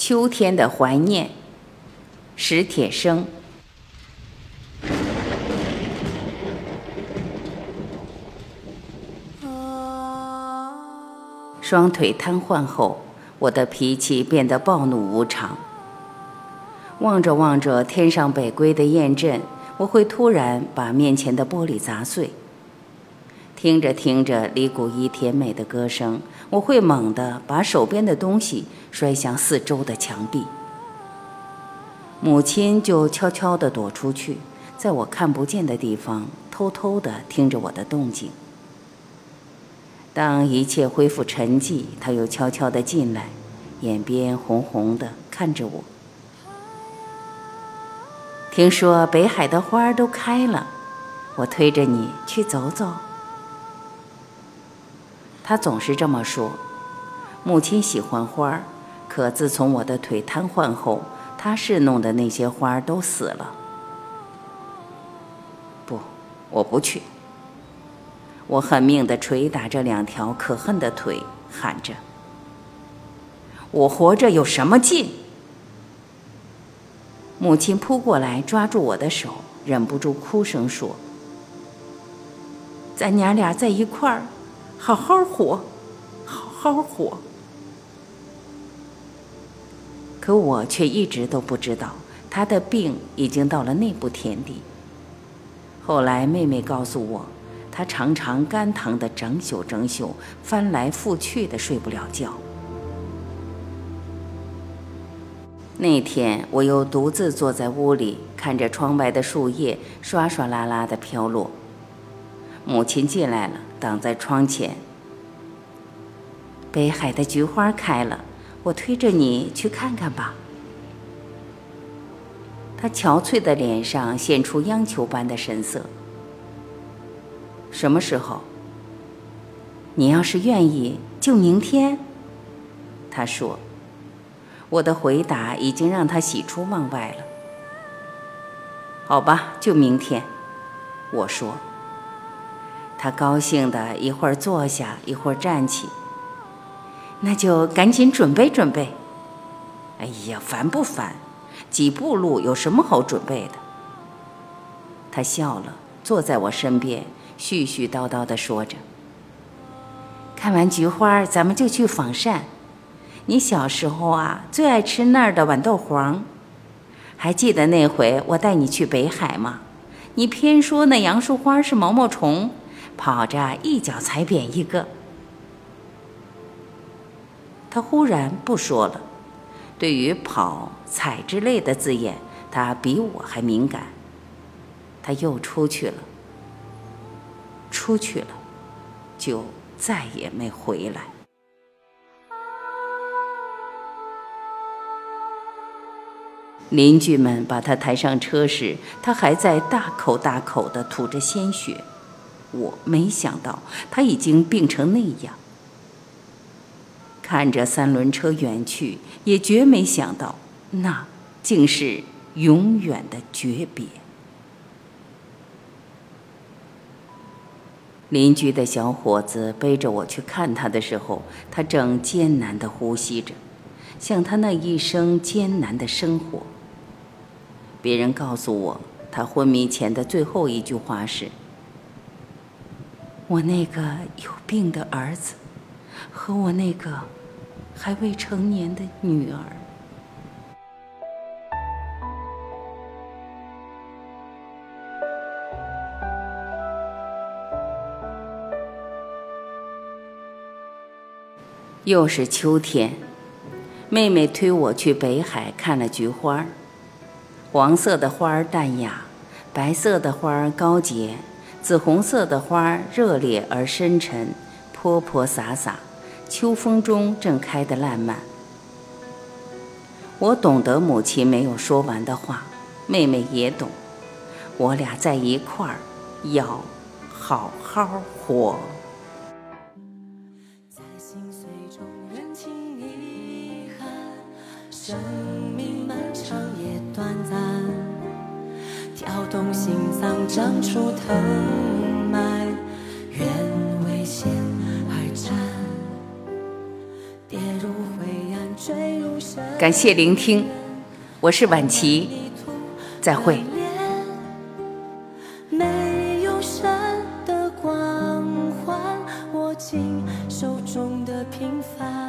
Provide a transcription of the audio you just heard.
秋天的怀念，史铁生。双腿瘫痪后，我的脾气变得暴怒无常。望着望着天上北归的雁阵，我会突然把面前的玻璃砸碎。听着听着李谷一甜美的歌声，我会猛地把手边的东西摔向四周的墙壁。母亲就悄悄地躲出去，在我看不见的地方偷偷地听着我的动静。当一切恢复沉寂，她又悄悄地进来，眼边红红的看着我。听说北海的花儿都开了，我推着你去走走。他总是这么说。母亲喜欢花儿，可自从我的腿瘫痪后，他侍弄的那些花儿都死了。不，我不去。我狠命地捶打着两条可恨的腿，喊着：“我活着有什么劲？”母亲扑过来，抓住我的手，忍不住哭声说：“咱娘俩在一块儿，好好活，好好活。”可我却一直都不知道，他的病已经到了那步田地。后来妹妹告诉我，她常常肝疼的整宿整宿，翻来覆去的睡不了觉。那天，我又独自坐在屋里，看着窗外的树叶唰唰啦啦的飘落。母亲进来了，挡在窗前。北海的菊花开了，我推着你去看看吧。她憔悴的脸上现出央求般的神色。什么时候？你要是愿意，就明天。她说。我的回答已经让他喜出望外了。好吧，就明天，我说。他高兴的一会儿坐下，一会儿站起。那就赶紧准备准备。哎呀，烦不烦？几步路有什么好准备的？他笑了，坐在我身边，絮絮叨叨的说着。看完菊花，咱们就去仿膳。你小时候啊，最爱吃那儿的豌豆黄，还记得那回我带你去北海吗？你偏说那杨树花是毛毛虫，跑着一脚踩扁一个。他忽然不说了，对于跑、踩之类的字眼，他比我还敏感。他又出去了，出去了，就再也没回来。邻居们把他抬上车时，他还在大口大口地吐着鲜血。我没想到他已经病成那样。看着三轮车远去，也绝没想到那竟是永远的诀别。邻居的小伙子背着我去看他的时候，他正艰难地呼吸着，像他那一生艰难的生活。别人告诉我，他昏迷前的最后一句话是：“我那个有病的儿子，和我那个还未成年的女儿。”又是秋天，妹妹推我去北海看了菊花。黄色的花淡雅，白色的花高洁，紫红色的花热烈而深沉，泼泼洒洒，秋风中正开得烂漫。我懂得母亲没有说完的话，妹妹也懂，我俩在一块儿，要好好活。长出藤蔓，愿为险而战，跌入灰暗，坠入深。感谢聆听，我是晚琪，再会。没有神的光环，握紧手中的平凡。